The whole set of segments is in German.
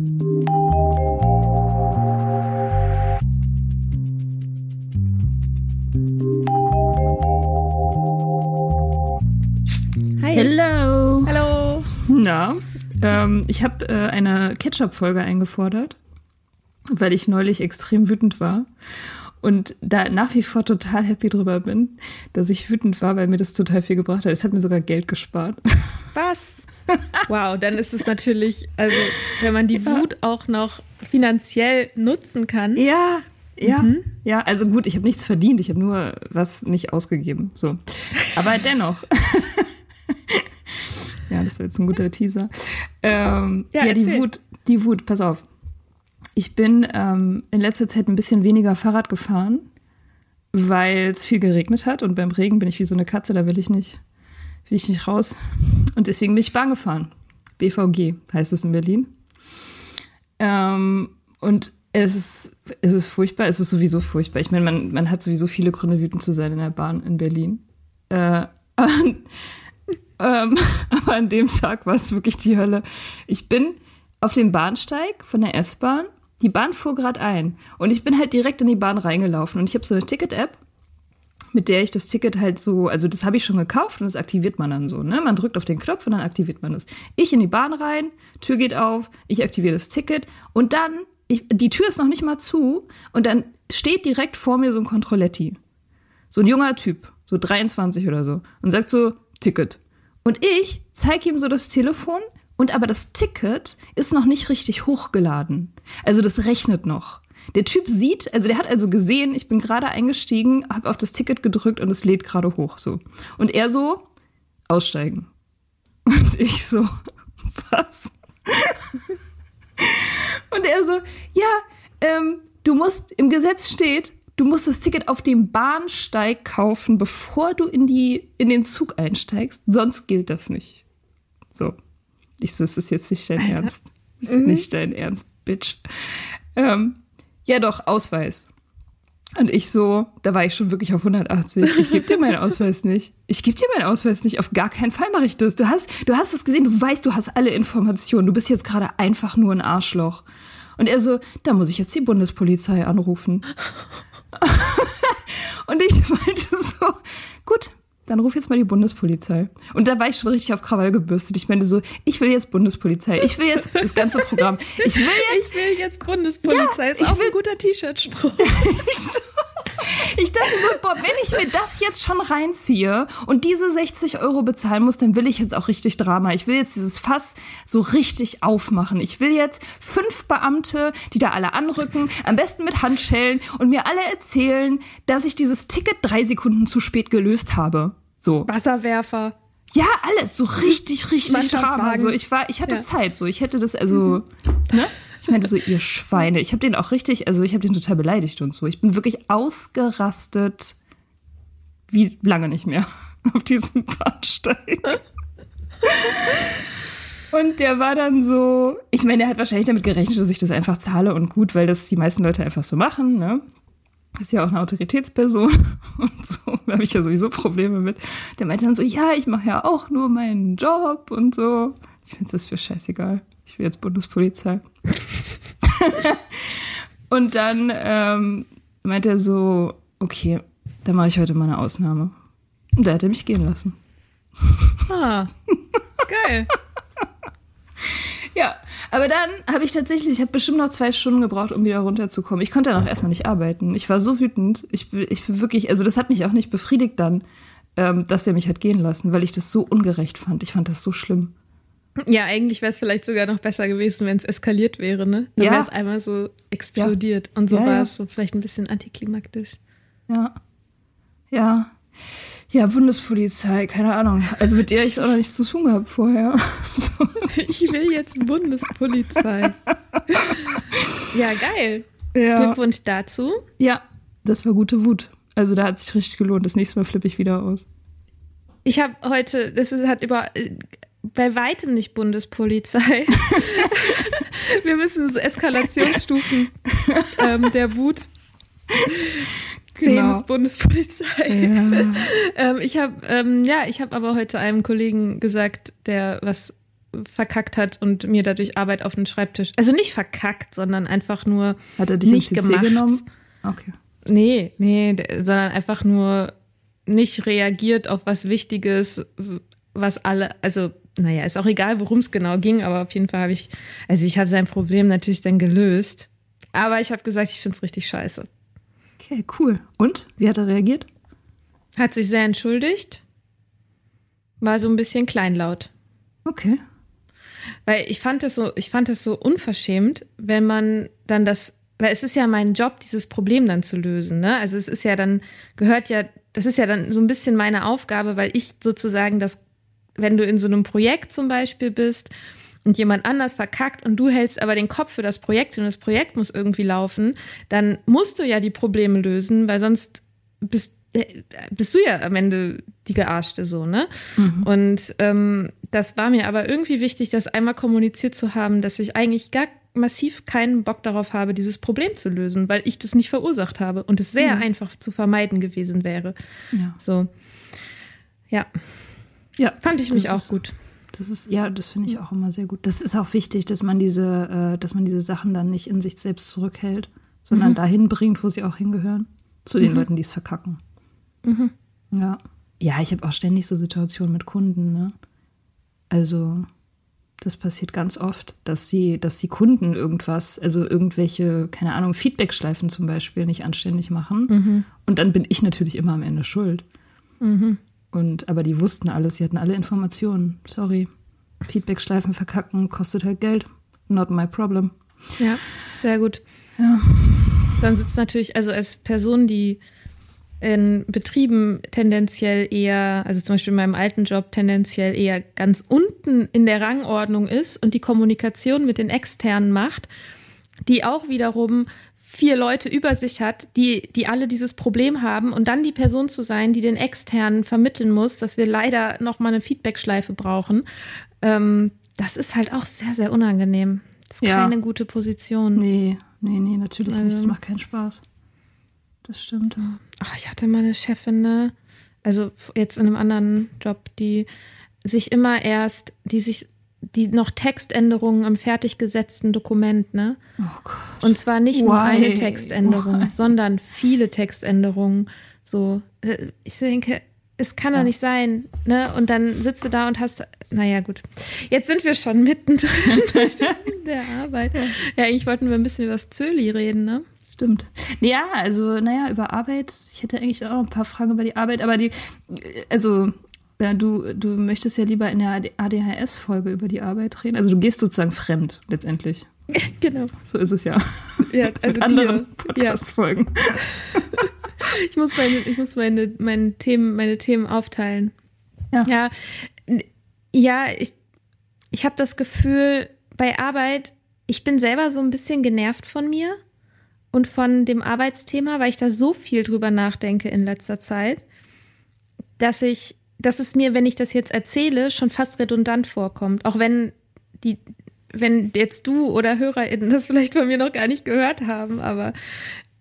Hi. Hello. Hallo. Na, ähm, ich habe äh, eine Ketchup-Folge eingefordert, weil ich neulich extrem wütend war und da nach wie vor total happy drüber bin, dass ich wütend war, weil mir das total viel gebracht hat. Es hat mir sogar Geld gespart. Was? Wow, dann ist es natürlich, also wenn man die Wut auch noch finanziell nutzen kann. Ja, ja, ja. Also gut, ich habe nichts verdient, ich habe nur was nicht ausgegeben. So, aber dennoch. ja, das war jetzt ein guter Teaser. Ähm, Ja, ja, die erzähl. Wut, die Wut. Pass auf. Ich bin ähm, in letzter Zeit ein bisschen weniger Fahrrad gefahren, weil es viel geregnet hat und beim Regen bin ich wie so eine Katze, da will ich nicht, will ich nicht raus. Und deswegen bin ich Bahn gefahren. BVG heißt es in Berlin. Ähm, und es ist, es ist furchtbar, es ist sowieso furchtbar. Ich meine, man, man hat sowieso viele Gründe, wütend zu sein in der Bahn in Berlin. Äh, ähm, aber an dem Tag war es wirklich die Hölle. Ich bin auf dem Bahnsteig von der S-Bahn. Die Bahn fuhr gerade ein. Und ich bin halt direkt in die Bahn reingelaufen. Und ich habe so eine Ticket-App, mit der ich das Ticket halt so, also das habe ich schon gekauft und das aktiviert man dann so, ne? Man drückt auf den Knopf und dann aktiviert man das. Ich in die Bahn rein, Tür geht auf, ich aktiviere das Ticket und dann, ich, die Tür ist noch nicht mal zu und dann steht direkt vor mir so ein Controletti. So ein junger Typ, so 23 oder so, und sagt so, Ticket. Und ich zeige ihm so das Telefon und aber das Ticket ist noch nicht richtig hochgeladen. Also das rechnet noch. Der Typ sieht, also der hat also gesehen, ich bin gerade eingestiegen, habe auf das Ticket gedrückt und es lädt gerade hoch so. Und er so aussteigen. Und ich so was? Und er so ja, ähm, du musst im Gesetz steht, du musst das Ticket auf dem Bahnsteig kaufen, bevor du in die in den Zug einsteigst, sonst gilt das nicht. So. Ich so, das ist jetzt nicht dein Ernst. Das ist nicht dein Ernst, Bitch. Ähm, ja, doch, Ausweis. Und ich so, da war ich schon wirklich auf 180. Ich gebe dir meinen Ausweis nicht. Ich gebe dir meinen Ausweis nicht. Auf gar keinen Fall mache ich das. Du hast, du hast es gesehen, du weißt, du hast alle Informationen. Du bist jetzt gerade einfach nur ein Arschloch. Und er so, da muss ich jetzt die Bundespolizei anrufen. Und ich gut, dann ruf jetzt mal die Bundespolizei. Und da war ich schon richtig auf Krawall gebürstet. Ich meinte so, ich will jetzt Bundespolizei. Ich will jetzt das ganze Programm. Ich will jetzt. Ich will jetzt Bundespolizei. Ja, ist auch will, ein guter T-Shirt-Spruch. ich dachte so, boah, wenn ich mir das jetzt schon reinziehe und diese 60 Euro bezahlen muss, dann will ich jetzt auch richtig Drama. Ich will jetzt dieses Fass so richtig aufmachen. Ich will jetzt fünf Beamte, die da alle anrücken, am besten mit Handschellen und mir alle erzählen, dass ich dieses Ticket drei Sekunden zu spät gelöst habe. So. Wasserwerfer. Ja, alles so richtig, richtig Drama. So, ich war, ich hatte ja. Zeit. So, ich hätte das also, mhm. ne? Ich meinte so, ihr Schweine. Ich habe den auch richtig, also ich habe den total beleidigt und so. Ich bin wirklich ausgerastet, wie lange nicht mehr auf diesem Bahnsteig. Und der war dann so, ich meine, der hat wahrscheinlich damit gerechnet, dass ich das einfach zahle und gut, weil das die meisten Leute einfach so machen, ne? Ist ja auch eine Autoritätsperson und so, da habe ich ja sowieso Probleme mit. Der meinte dann so, ja, ich mache ja auch nur meinen Job und so. Ich finde das für scheißegal. Ich will jetzt Bundespolizei. und dann ähm, meinte er so, okay, dann mache ich heute mal eine Ausnahme. Und da hat er mich gehen lassen. Ah, geil. ja, aber dann habe ich tatsächlich, ich habe bestimmt noch zwei Stunden gebraucht, um wieder runterzukommen. Ich konnte dann auch erstmal nicht arbeiten. Ich war so wütend. Ich, ich wirklich, also das hat mich auch nicht befriedigt dann, ähm, dass er mich hat gehen lassen, weil ich das so ungerecht fand. Ich fand das so schlimm. Ja, eigentlich wäre es vielleicht sogar noch besser gewesen, wenn es eskaliert wäre, ne? Dann ja. wäre es einmal so explodiert. Ja. Und so ja, war es so vielleicht ein bisschen antiklimaktisch. Ja. Ja. Ja, Bundespolizei, keine Ahnung. Also mit der ich es auch noch nichts zu tun gehabt vorher. ich will jetzt Bundespolizei. ja, geil. Ja. Glückwunsch dazu. Ja, das war gute Wut. Also da hat sich richtig gelohnt. Das nächste Mal flippe ich wieder aus. Ich habe heute, das ist, hat über bei weitem nicht Bundespolizei. Wir müssen Eskalationsstufen ähm, der Wut. Genau. ist Bundespolizei. Ja. ähm, ich habe ähm, ja, ich habe aber heute einem Kollegen gesagt, der was verkackt hat und mir dadurch Arbeit auf den Schreibtisch. Also nicht verkackt, sondern einfach nur hat er dich nicht gemacht. genommen. Okay. Nee, nee, sondern einfach nur nicht reagiert auf was Wichtiges, was alle, also naja, ist auch egal, worum es genau ging, aber auf jeden Fall habe ich, also ich habe sein Problem natürlich dann gelöst. Aber ich habe gesagt, ich finde es richtig scheiße. Okay, cool. Und? Wie hat er reagiert? Hat sich sehr entschuldigt. War so ein bisschen kleinlaut. Okay. Weil ich fand das so, ich fand das so unverschämt, wenn man dann das, weil es ist ja mein Job, dieses Problem dann zu lösen, ne? Also es ist ja dann, gehört ja, das ist ja dann so ein bisschen meine Aufgabe, weil ich sozusagen das wenn du in so einem Projekt zum Beispiel bist und jemand anders verkackt und du hältst aber den Kopf für das Projekt und das Projekt muss irgendwie laufen, dann musst du ja die Probleme lösen, weil sonst bist, äh, bist du ja am Ende die Gearschte so, ne? Mhm. Und ähm, das war mir aber irgendwie wichtig, das einmal kommuniziert zu haben, dass ich eigentlich gar massiv keinen Bock darauf habe, dieses Problem zu lösen, weil ich das nicht verursacht habe und es sehr ja. einfach zu vermeiden gewesen wäre. Ja. So. Ja. Ja, fand ich mich auch gut. Das ist, ja, das finde ich auch immer sehr gut. Das ist auch wichtig, dass man diese, äh, dass man diese Sachen dann nicht in sich selbst zurückhält, sondern mhm. dahin bringt, wo sie auch hingehören. Zu den mhm. Leuten, die es verkacken. Mhm. Ja. Ja, ich habe auch ständig so Situationen mit Kunden, ne? Also, das passiert ganz oft, dass sie, dass die Kunden irgendwas, also irgendwelche, keine Ahnung, Feedbackschleifen zum Beispiel nicht anständig machen. Mhm. Und dann bin ich natürlich immer am Ende schuld. Mhm. Und, aber die wussten alles, sie hatten alle Informationen. Sorry. Feedbackschleifen verkacken kostet halt Geld. Not my problem. Ja, sehr gut. Ja. Dann sitzt natürlich, also als Person, die in Betrieben tendenziell eher, also zum Beispiel in meinem alten Job tendenziell eher ganz unten in der Rangordnung ist und die Kommunikation mit den Externen macht, die auch wiederum vier Leute über sich hat, die, die alle dieses Problem haben und dann die Person zu sein, die den externen vermitteln muss, dass wir leider noch mal eine Feedbackschleife brauchen, ähm, das ist halt auch sehr, sehr unangenehm. Das ist ja. keine gute Position. Nee, nee, nee, natürlich also, nicht. Das macht keinen Spaß. Das stimmt. Ach, ich hatte mal eine Chefin, ne? Also jetzt in einem anderen Job, die sich immer erst, die sich die noch Textänderungen am fertig gesetzten Dokument, ne? Oh Gott. Und zwar nicht Why? nur eine Textänderung, Why? sondern viele Textänderungen. So, äh, ich denke, es kann doch nicht sein, ne? Und dann sitzt du da und hast, naja, gut. Jetzt sind wir schon mittendrin in der Arbeit. Ja, eigentlich wollten wir ein bisschen über das Zöli reden, ne? Stimmt. Ja, also, naja, über Arbeit. Ich hätte eigentlich auch noch ein paar Fragen über die Arbeit, aber die, also, ja, du, du möchtest ja lieber in der ADHS-Folge über die Arbeit reden. Also, du gehst sozusagen fremd, letztendlich. Genau. So ist es ja. Ja, also Mit anderen. Podcast-Folgen. Ich muss meine, ich muss meine, meine Themen, meine Themen aufteilen. Ja. Ja, ja ich, ich habe das Gefühl, bei Arbeit, ich bin selber so ein bisschen genervt von mir und von dem Arbeitsthema, weil ich da so viel drüber nachdenke in letzter Zeit, dass ich, dass es mir, wenn ich das jetzt erzähle, schon fast redundant vorkommt. Auch wenn die, wenn jetzt du oder HörerInnen das vielleicht von mir noch gar nicht gehört haben, aber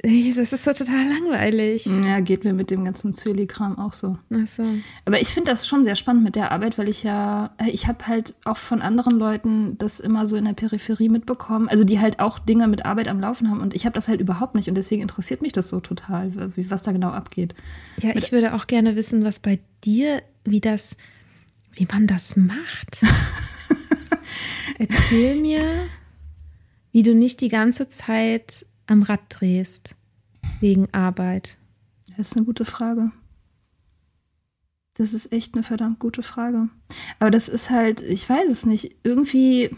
das ist so total langweilig. Ja, geht mir mit dem ganzen Zöli-Kram auch so. Ach so. Aber ich finde das schon sehr spannend mit der Arbeit, weil ich ja, ich habe halt auch von anderen Leuten das immer so in der Peripherie mitbekommen, also die halt auch Dinge mit Arbeit am Laufen haben und ich habe das halt überhaupt nicht und deswegen interessiert mich das so total, wie, was da genau abgeht. Ja, ich würde auch gerne wissen, was bei dir, wie das, wie man das macht. Erzähl mir, wie du nicht die ganze Zeit am Rad drehst wegen Arbeit. Das ist eine gute Frage. Das ist echt eine verdammt gute Frage. Aber das ist halt, ich weiß es nicht, irgendwie,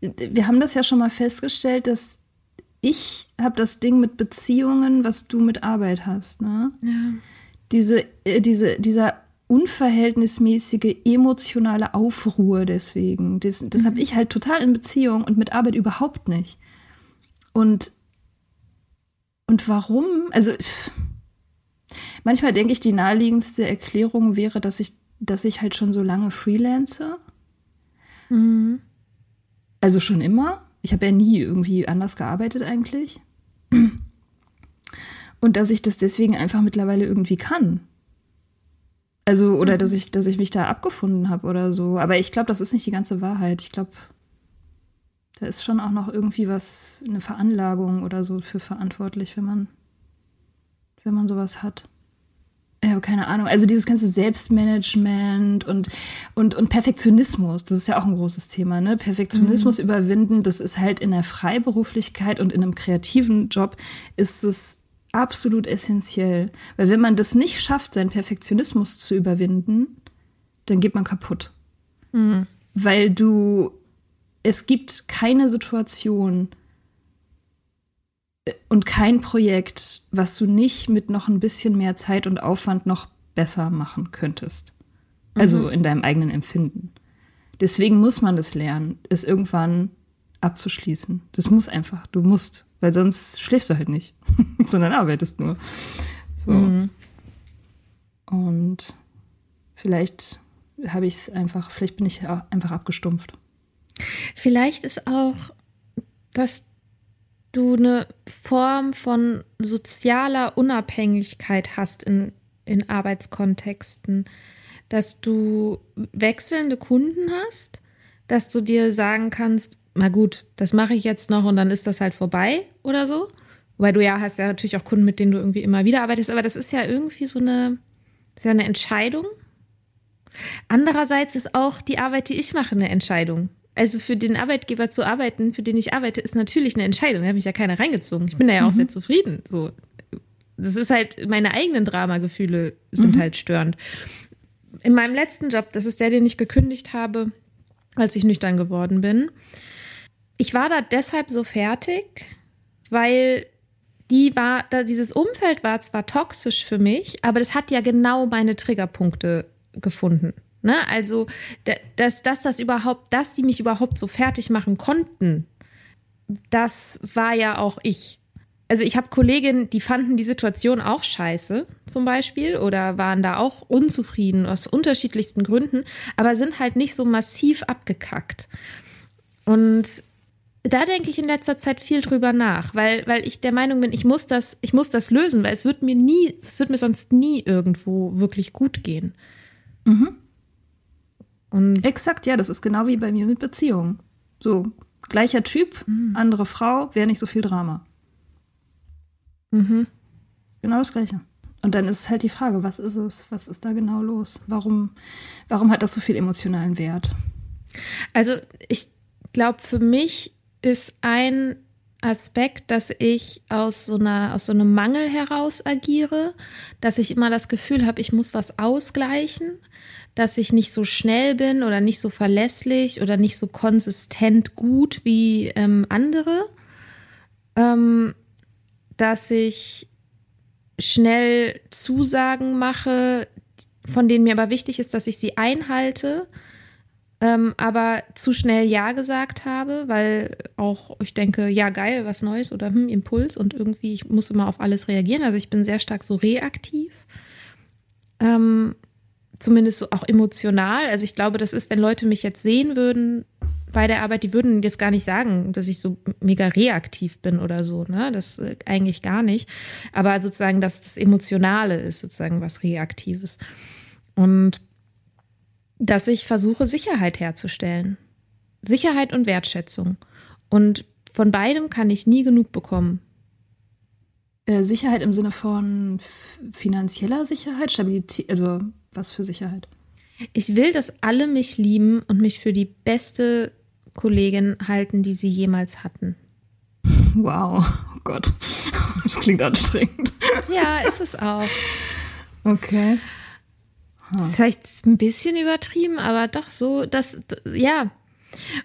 wir haben das ja schon mal festgestellt, dass ich habe das Ding mit Beziehungen, was du mit Arbeit hast, ne? Ja. Diese, äh, diese, dieser unverhältnismäßige emotionale Aufruhr deswegen. Das, das habe ich halt total in Beziehung und mit Arbeit überhaupt nicht. Und, und warum? Also manchmal denke ich, die naheliegendste Erklärung wäre, dass ich, dass ich halt schon so lange freelance. Also schon immer. Ich habe ja nie irgendwie anders gearbeitet eigentlich. Und dass ich das deswegen einfach mittlerweile irgendwie kann. Also, oder dass ich, dass ich mich da abgefunden habe oder so. Aber ich glaube, das ist nicht die ganze Wahrheit. Ich glaube, da ist schon auch noch irgendwie was, eine Veranlagung oder so für verantwortlich, wenn man, wenn man sowas hat. Ich habe keine Ahnung. Also dieses ganze Selbstmanagement und, und, und Perfektionismus, das ist ja auch ein großes Thema, ne? Perfektionismus überwinden, das ist halt in der Freiberuflichkeit und in einem kreativen Job ist es absolut essentiell. Weil wenn man das nicht schafft, seinen Perfektionismus zu überwinden, dann geht man kaputt. Weil du, es gibt keine Situation äh, und kein Projekt, was du nicht mit noch ein bisschen mehr Zeit und Aufwand noch besser machen könntest. Also in deinem eigenen Empfinden. Deswegen muss man das lernen, es irgendwann abzuschließen. Das muss einfach, du musst, weil sonst schläfst du halt nicht, sondern arbeitest nur. So. Und vielleicht habe ich es einfach, vielleicht bin ich einfach abgestumpft. Vielleicht ist auch, dass du eine Form von sozialer Unabhängigkeit hast in, in Arbeitskontexten, dass du wechselnde Kunden hast, dass du dir sagen kannst, na gut, das mache ich jetzt noch und dann ist das halt vorbei oder so. Weil du ja hast ja natürlich auch Kunden, mit denen du irgendwie immer wieder arbeitest, aber das ist ja irgendwie so eine, ist ja eine Entscheidung. Andererseits ist auch die Arbeit, die ich mache, eine Entscheidung. Also für den Arbeitgeber zu arbeiten, für den ich arbeite, ist natürlich eine Entscheidung. Da habe ich ja keiner reingezogen. Ich bin da ja auch sehr zufrieden. So, das ist halt meine eigenen Dramagefühle sind halt störend. In meinem letzten Job, das ist der, den ich gekündigt habe, als ich nüchtern geworden bin. Ich war da deshalb so fertig, weil die war, da dieses Umfeld war zwar toxisch für mich, aber das hat ja genau meine Triggerpunkte gefunden. Ne? Also, da- dass, dass das überhaupt, dass sie mich überhaupt so fertig machen konnten, das war ja auch ich. Also ich habe Kolleginnen, die fanden die Situation auch scheiße, zum Beispiel, oder waren da auch unzufrieden aus unterschiedlichsten Gründen, aber sind halt nicht so massiv abgekackt. Und da denke ich in letzter Zeit viel drüber nach, weil, weil ich der Meinung bin, ich muss das, ich muss das lösen, weil es wird mir nie, es wird mir sonst nie irgendwo wirklich gut gehen. Und Exakt, ja, das ist genau wie bei mir mit Beziehungen. So, gleicher Typ, andere Frau, wäre nicht so viel Drama. Genau das Gleiche. Und dann ist halt die Frage, was ist es? Was ist da genau los? Warum, warum hat das so viel emotionalen Wert? Also ich glaube, für mich ist ein Aspekt, dass ich aus so einer aus so einem Mangel heraus agiere, dass ich immer das Gefühl habe, ich muss was ausgleichen, dass ich nicht so schnell bin oder nicht so verlässlich oder nicht so konsistent gut wie ähm, andere, ähm, dass ich schnell Zusagen mache, von denen mir aber wichtig ist, dass ich sie einhalte ähm, aber zu schnell Ja gesagt habe, weil auch ich denke, ja geil, was Neues oder hm, Impuls und irgendwie, ich muss immer auf alles reagieren. Also ich bin sehr stark so reaktiv. Ähm, zumindest so auch emotional. Also ich glaube, das ist, wenn Leute mich jetzt sehen würden bei der Arbeit, die würden jetzt gar nicht sagen, dass ich so mega reaktiv bin oder so. Ne? Das äh, eigentlich gar nicht. Aber sozusagen, dass das Emotionale ist sozusagen was Reaktives. Und dass ich versuche, Sicherheit herzustellen. Sicherheit und Wertschätzung. Und von beidem kann ich nie genug bekommen. Äh, Sicherheit im Sinne von finanzieller Sicherheit, Stabilität, also was für Sicherheit? Ich will, dass alle mich lieben und mich für die beste Kollegin halten, die sie jemals hatten. Wow, oh Gott, das klingt anstrengend. Ja, ist es auch. Okay. Vielleicht ein bisschen übertrieben, aber doch so, dass, ja.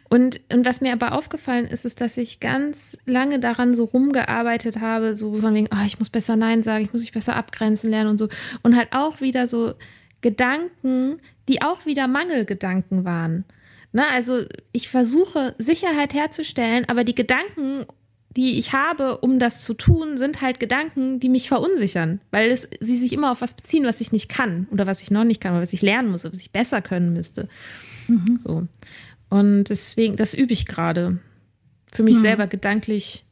Und, und was mir aber aufgefallen ist, ist, dass ich ganz lange daran so rumgearbeitet habe, so von wegen, oh, ich muss besser Nein sagen, ich muss mich besser abgrenzen lernen und so. Und halt auch wieder so Gedanken, die auch wieder Mangelgedanken waren. Na, also ich versuche Sicherheit herzustellen, aber die Gedanken die ich habe, um das zu tun, sind halt Gedanken, die mich verunsichern, weil es, sie sich immer auf was beziehen, was ich nicht kann oder was ich noch nicht kann oder was ich lernen muss oder was ich besser können müsste. Mhm. So. Und deswegen, das übe ich gerade. Für mich mhm. selber gedanklich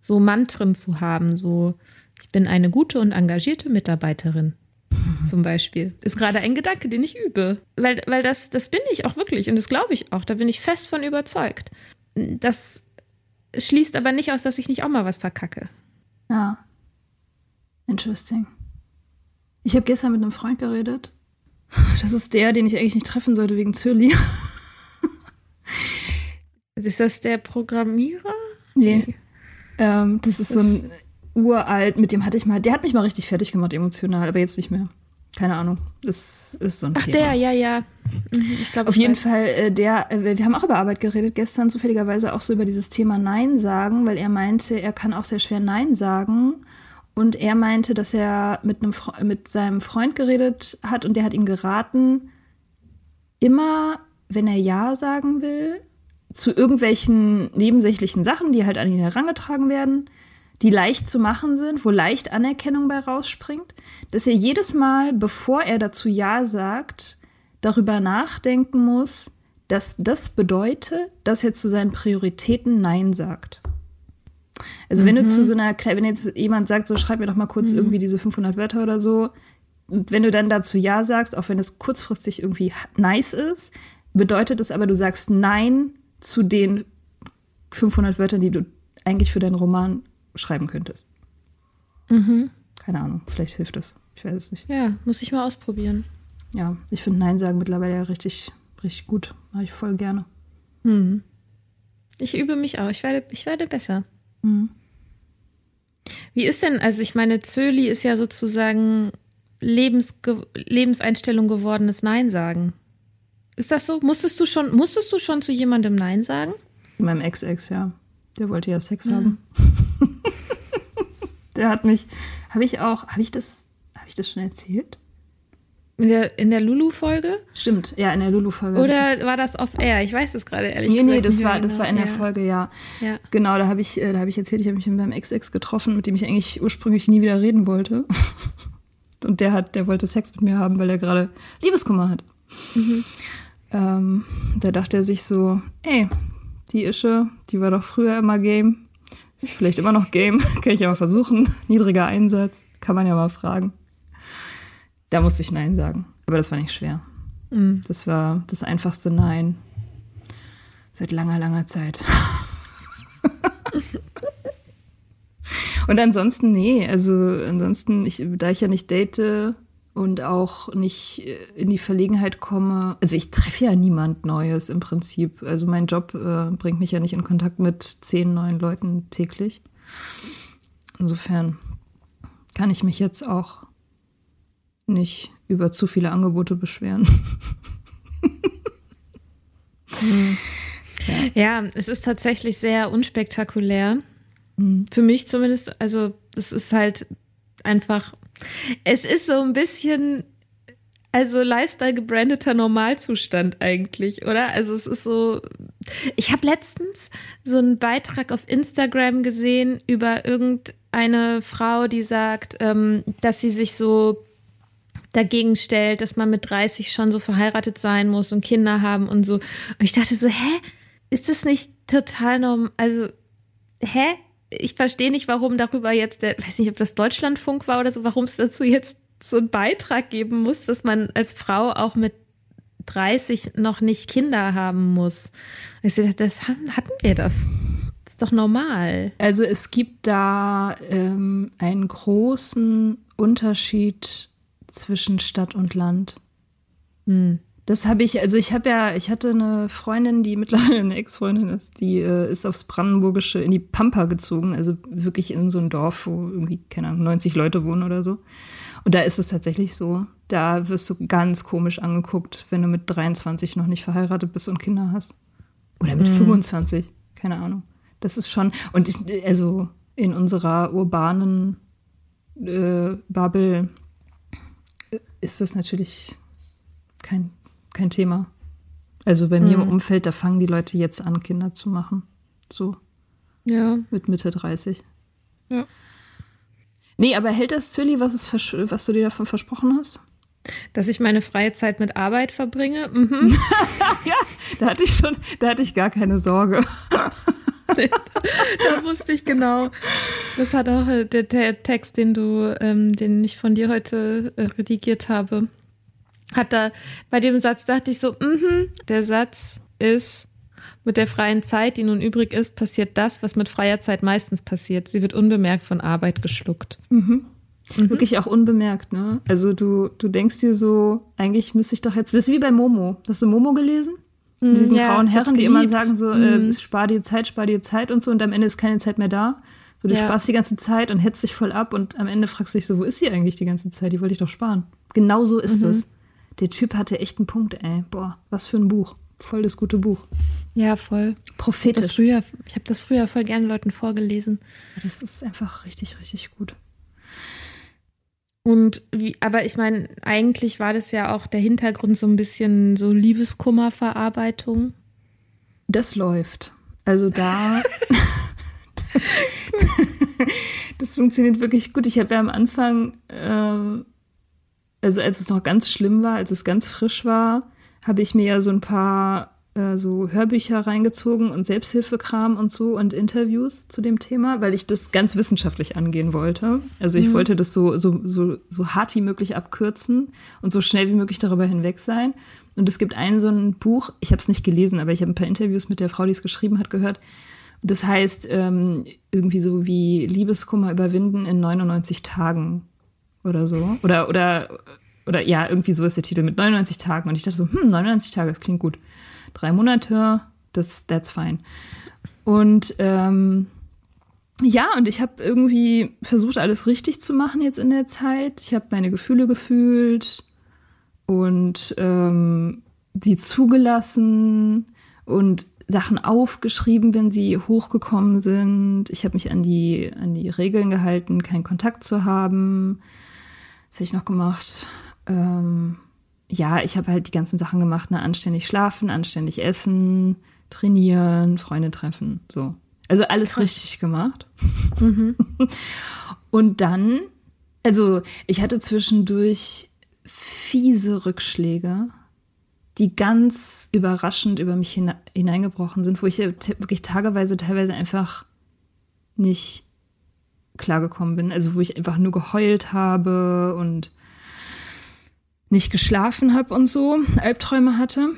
so Mantren zu haben, so, ich bin eine gute und engagierte Mitarbeiterin. Mhm. Zum Beispiel. Ist gerade ein Gedanke, den ich übe. Weil, weil das, das bin ich auch wirklich und das glaube ich auch. Da bin ich fest von überzeugt. Das schließt aber nicht aus, dass ich nicht auch mal was verkacke. Ja. Interesting. Ich habe gestern mit einem Freund geredet. Das ist der, den ich eigentlich nicht treffen sollte wegen Zöli. Ist das der Programmierer? Nee. Ähm, das ist so ein uralt, mit dem hatte ich mal, der hat mich mal richtig fertig gemacht emotional, aber jetzt nicht mehr. Keine Ahnung. Das ist so ein Ach, Thema. der, ja, ja. Mhm, ich glaub, Auf jeden weiß. Fall, äh, der, äh, wir haben auch über Arbeit geredet gestern, zufälligerweise auch so über dieses Thema Nein sagen, weil er meinte, er kann auch sehr schwer Nein sagen. Und er meinte, dass er mit, einem, mit seinem Freund geredet hat und der hat ihm geraten, immer, wenn er Ja sagen will, zu irgendwelchen nebensächlichen Sachen, die halt an ihn herangetragen werden, die leicht zu machen sind, wo leicht Anerkennung bei rausspringt, dass er jedes Mal, bevor er dazu Ja sagt, darüber nachdenken muss, dass das bedeutet, dass er zu seinen Prioritäten Nein sagt. Also wenn mhm. du zu so einer, wenn jetzt jemand sagt, so schreib mir doch mal kurz mhm. irgendwie diese 500 Wörter oder so, und wenn du dann dazu Ja sagst, auch wenn es kurzfristig irgendwie nice ist, bedeutet es aber, du sagst Nein zu den 500 Wörtern, die du eigentlich für deinen Roman schreiben könntest. Mhm. Keine Ahnung, vielleicht hilft das. Ich weiß es nicht. Ja, muss ich mal ausprobieren. Ja, ich finde Nein sagen mittlerweile ja richtig, richtig gut. Mache ich voll gerne. Mhm. Ich übe mich auch. Ich werde, ich werde besser. Mhm. Wie ist denn, also ich meine, Zöli ist ja sozusagen Lebensge Lebenseinstellung gewordenes Nein sagen. Ist das so? Musstest du schon, musstest du schon zu jemandem Nein sagen? Meinem Ex-Ex, ja. Der wollte ja Sex mhm. haben. der hat mich, habe ich auch, habe ich das, habe ich das schon erzählt? In der, in der Lulu-Folge? Stimmt, ja, in der Lulu-Folge. Oder war das off-air? Ich weiß es gerade ehrlich nee, gesagt. Nee, nee, das war, das war in der ja. Folge, ja. ja. Genau, da habe ich, äh, da hab ich erzählt, ich habe mich mit meinem Ex-Ex getroffen, mit dem ich eigentlich ursprünglich nie wieder reden wollte. Und der hat, der wollte Sex mit mir haben, weil er gerade Liebeskummer hat. Mhm. Ähm, da dachte er sich so, ey, die Ische, die war doch früher immer Game. Ist vielleicht immer noch Game, kann ich mal versuchen. Niedriger Einsatz, kann man ja mal fragen. Da musste ich Nein sagen. Aber das war nicht schwer. Mhm. Das war das einfachste Nein seit langer, langer Zeit. Und ansonsten, nee, also ansonsten, ich, da ich ja nicht date und auch nicht äh, in die Verlegenheit komme, also ich treffe ja niemand Neues im Prinzip. Also mein Job äh, bringt mich ja nicht in Kontakt mit zehn neuen Leuten täglich. Insofern kann ich mich jetzt auch nicht über zu viele Angebote beschweren. ja. ja, es ist tatsächlich sehr unspektakulär. Mhm. Für mich zumindest, also es ist halt einfach, es ist so ein bisschen, also Lifestyle gebrandeter Normalzustand eigentlich, oder? Also es ist so, ich habe letztens so einen Beitrag auf Instagram gesehen über irgendeine Frau, die sagt, ähm, dass sie sich so dagegen stellt, dass man mit 30 schon so verheiratet sein muss und Kinder haben und so. Und ich dachte so, hä? Ist das nicht total normal? Also, hä? Ich verstehe nicht, warum darüber jetzt, der, weiß nicht, ob das Deutschlandfunk war oder so, warum es dazu jetzt so einen Beitrag geben muss, dass man als Frau auch mit 30 noch nicht Kinder haben muss. Ich dachte, das hatten wir das. Das ist doch normal. Also es gibt da ähm, einen großen Unterschied zwischen Stadt und Land. Hm. Das habe ich, also ich habe ja, ich hatte eine Freundin, die mittlerweile eine Ex-Freundin ist, die äh, ist aufs Brandenburgische in die Pampa gezogen, also wirklich in so ein Dorf, wo irgendwie, keine Ahnung, 90 Leute wohnen oder so. Und da ist es tatsächlich so. Da wirst du ganz komisch angeguckt, wenn du mit 23 noch nicht verheiratet bist und Kinder hast. Oder mit mhm. 25, keine Ahnung. Das ist schon, und ich, also in unserer urbanen äh, Bubble ist das natürlich kein kein Thema. Also bei mir mhm. im Umfeld, da fangen die Leute jetzt an, Kinder zu machen. So. Ja. Mit Mitte 30. Ja. Nee, aber hält das Zülli, was, was du dir davon versprochen hast? Dass ich meine freie Zeit mit Arbeit verbringe? Mhm. ja, da hatte ich schon, da hatte ich gar keine Sorge. da wusste ich genau. Das hat auch äh, der, der Text, den du, ähm, den ich von dir heute äh, redigiert habe, hat da bei dem Satz dachte ich so, mh, der Satz ist mit der freien Zeit, die nun übrig ist, passiert das, was mit freier Zeit meistens passiert. Sie wird unbemerkt von Arbeit geschluckt. Mhm. Mhm. Wirklich auch unbemerkt, ne? Also du, du denkst dir so, eigentlich müsste ich doch jetzt, das ist wie bei Momo. Hast du Momo gelesen? Mhm, Diesen ja, grauen Herren, die immer sagen so, äh, mhm. spar dir Zeit, spar dir Zeit und so und am Ende ist keine Zeit mehr da. So, du ja. sparst die ganze Zeit und hetzt dich voll ab und am Ende fragst du dich so, wo ist sie eigentlich die ganze Zeit? Die wollte ich doch sparen. Genau so ist mhm. es der Typ hatte echt einen Punkt, ey. Boah, was für ein Buch. Voll das gute Buch. Ja, voll. Prophetisch. Ich habe das, hab das früher voll gerne Leuten vorgelesen. Das ist einfach richtig, richtig gut. Und wie, aber ich meine, eigentlich war das ja auch der Hintergrund so ein bisschen so Liebeskummerverarbeitung. Das läuft. Also da. das funktioniert wirklich gut. Ich habe ja am Anfang ähm, also als es noch ganz schlimm war, als es ganz frisch war, habe ich mir ja so ein paar äh, so Hörbücher reingezogen und Selbsthilfekram und so und Interviews zu dem Thema, weil ich das ganz wissenschaftlich angehen wollte. Also ich mhm. wollte das so, so, so, so hart wie möglich abkürzen und so schnell wie möglich darüber hinweg sein. Und es gibt ein so ein Buch, ich habe es nicht gelesen, aber ich habe ein paar Interviews mit der Frau, die es geschrieben hat, gehört. Das heißt ähm, irgendwie so wie Liebeskummer überwinden in 99 Tagen oder so. Oder, oder, oder ja, irgendwie so ist der Titel mit 99 Tagen. Und ich dachte so, hm, 99 Tage, das klingt gut. Drei Monate, das, that's fine. Und ähm, ja, und ich habe irgendwie versucht, alles richtig zu machen jetzt in der Zeit. Ich habe meine Gefühle gefühlt und ähm, sie zugelassen und Sachen aufgeschrieben, wenn sie hochgekommen sind. Ich habe mich an die, an die Regeln gehalten, keinen Kontakt zu haben. Was habe ich noch gemacht? Ähm, ja, ich habe halt die ganzen Sachen gemacht, ne? Anständig schlafen, anständig essen, trainieren, Freunde treffen, so. Also alles Krass. richtig gemacht. Mhm. Und dann, also ich hatte zwischendurch fiese Rückschläge, die ganz überraschend über mich hineingebrochen sind, wo ich wirklich tageweise teilweise einfach nicht klargekommen bin. Also wo ich einfach nur geheult habe und nicht geschlafen habe und so, Albträume hatte.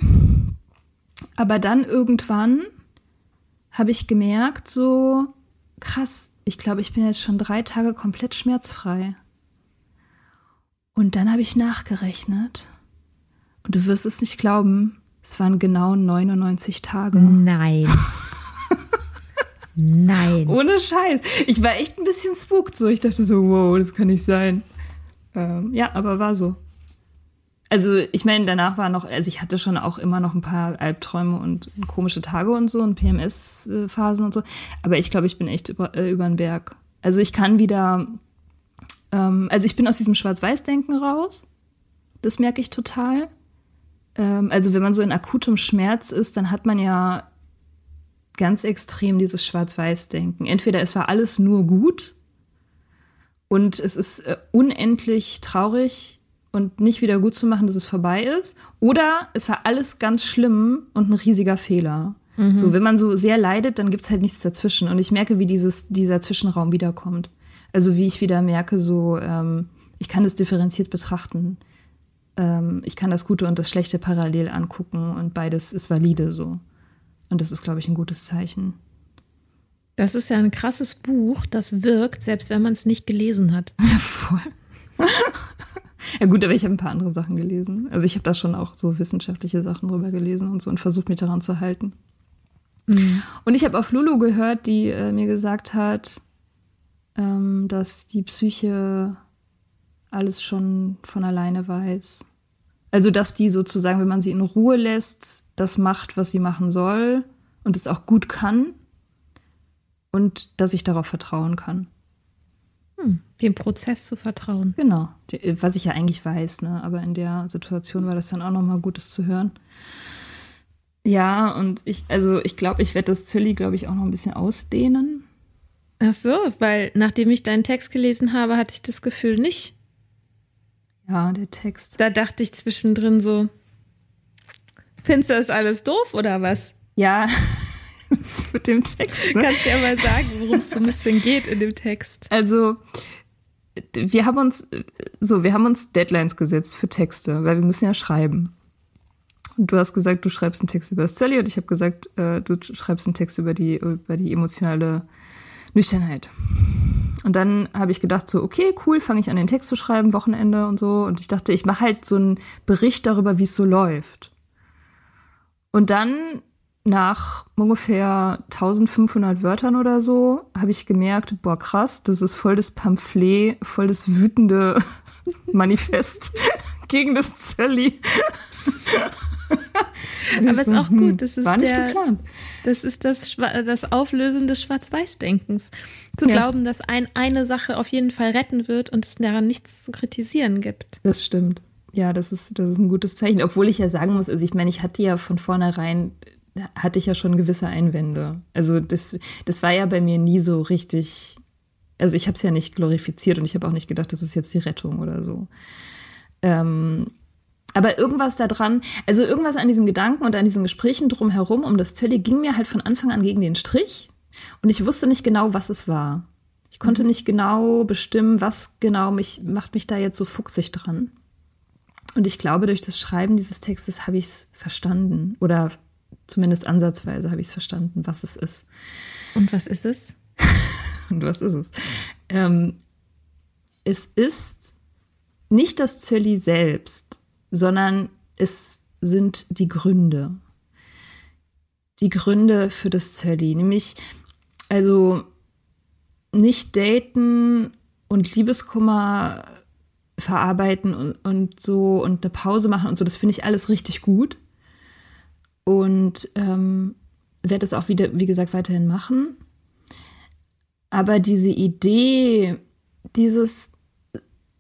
Aber dann irgendwann habe ich gemerkt, so krass, ich glaube, ich bin jetzt schon drei Tage komplett schmerzfrei. Und dann habe ich nachgerechnet. Und du wirst es nicht glauben, es waren genau 99 Tage. Nein. Nein. Ohne Scheiß. Ich war echt ein bisschen spookt so. Ich dachte so, wow, das kann nicht sein. Ähm, ja, aber war so. Also ich meine, danach war noch, also ich hatte schon auch immer noch ein paar Albträume und komische Tage und so und PMS-Phasen und so. Aber ich glaube, ich bin echt über, äh, über den Berg. Also ich kann wieder, ähm, also ich bin aus diesem Schwarz-Weiß-Denken raus. Das merke ich total. Ähm, also wenn man so in akutem Schmerz ist, dann hat man ja ganz extrem dieses Schwarz-Weiß-Denken. Entweder es war alles nur gut und es ist äh, unendlich traurig und nicht wieder gut zu machen, dass es vorbei ist, oder es war alles ganz schlimm und ein riesiger Fehler. Mhm. So, wenn man so sehr leidet, dann gibt es halt nichts dazwischen. Und ich merke, wie dieses, dieser Zwischenraum wiederkommt. Also wie ich wieder merke, so, ähm, ich kann es differenziert betrachten. Ähm, ich kann das Gute und das Schlechte parallel angucken und beides ist valide so. Und das ist, glaube ich, ein gutes Zeichen. Das ist ja ein krasses Buch, das wirkt, selbst wenn man es nicht gelesen hat. Voll. ja gut, aber ich habe ein paar andere Sachen gelesen. Also ich habe da schon auch so wissenschaftliche Sachen drüber gelesen und so und versucht mich daran zu halten. Mhm. Und ich habe auf Lulu gehört, die äh, mir gesagt hat, ähm, dass die Psyche alles schon von alleine weiß. Also, dass die sozusagen, wenn man sie in Ruhe lässt, das macht, was sie machen soll und es auch gut kann und dass ich darauf vertrauen kann. Hm, dem Prozess zu vertrauen. Genau, was ich ja eigentlich weiß, ne? aber in der Situation war das dann auch nochmal Gutes zu hören. Ja, und ich, also ich glaube, ich werde das Zilli, glaube ich, auch noch ein bisschen ausdehnen. Ach so, weil nachdem ich deinen Text gelesen habe, hatte ich das Gefühl nicht. Ja, der Text. Da dachte ich zwischendrin so, findest du das alles doof oder was? Ja, mit dem Text. Ne? Kannst du ja mal sagen, worum es so ein bisschen geht in dem Text. Also, wir haben uns, so, wir haben uns Deadlines gesetzt für Texte, weil wir müssen ja schreiben. Und du hast gesagt, du schreibst einen Text über Sally und ich habe gesagt, äh, du schreibst einen Text über die, über die emotionale Nüchternheit. Und dann habe ich gedacht, so, okay, cool, fange ich an, den Text zu schreiben, Wochenende und so. Und ich dachte, ich mache halt so einen Bericht darüber, wie es so läuft. Und dann nach ungefähr 1500 Wörtern oder so habe ich gemerkt, boah, krass, das ist voll das Pamphlet, voll das wütende Manifest gegen das Zölli. Aber es ist auch gut. Das ist war nicht der, geplant. Das ist das, das Auflösen des Schwarz-Weiß-Denkens. Zu ja. glauben, dass ein, eine Sache auf jeden Fall retten wird und es daran nichts zu kritisieren gibt. Das stimmt. Ja, das ist, das ist ein gutes Zeichen. Obwohl ich ja sagen muss, also ich meine, ich hatte ja von vornherein, hatte ich ja schon gewisse Einwände. Also das, das war ja bei mir nie so richtig, also ich habe es ja nicht glorifiziert und ich habe auch nicht gedacht, das ist jetzt die Rettung oder so. Ähm, aber irgendwas da dran, also irgendwas an diesem Gedanken und an diesen Gesprächen drumherum um das Tölli ging mir halt von Anfang an gegen den Strich. Und ich wusste nicht genau, was es war. Ich konnte mhm. nicht genau bestimmen, was genau mich, macht mich da jetzt so fuchsig dran. Und ich glaube, durch das Schreiben dieses Textes habe ich es verstanden. Oder zumindest ansatzweise habe ich es verstanden, was es ist. Und was ist es? Und was ist es? Ähm, es ist nicht das Zölli selbst, sondern es sind die Gründe. Die Gründe für das Zölli. Nämlich, also nicht daten und Liebeskummer verarbeiten und, und so und eine Pause machen und so, das finde ich alles richtig gut. Und ähm, werde es auch wieder, wie gesagt, weiterhin machen. Aber diese Idee, dieses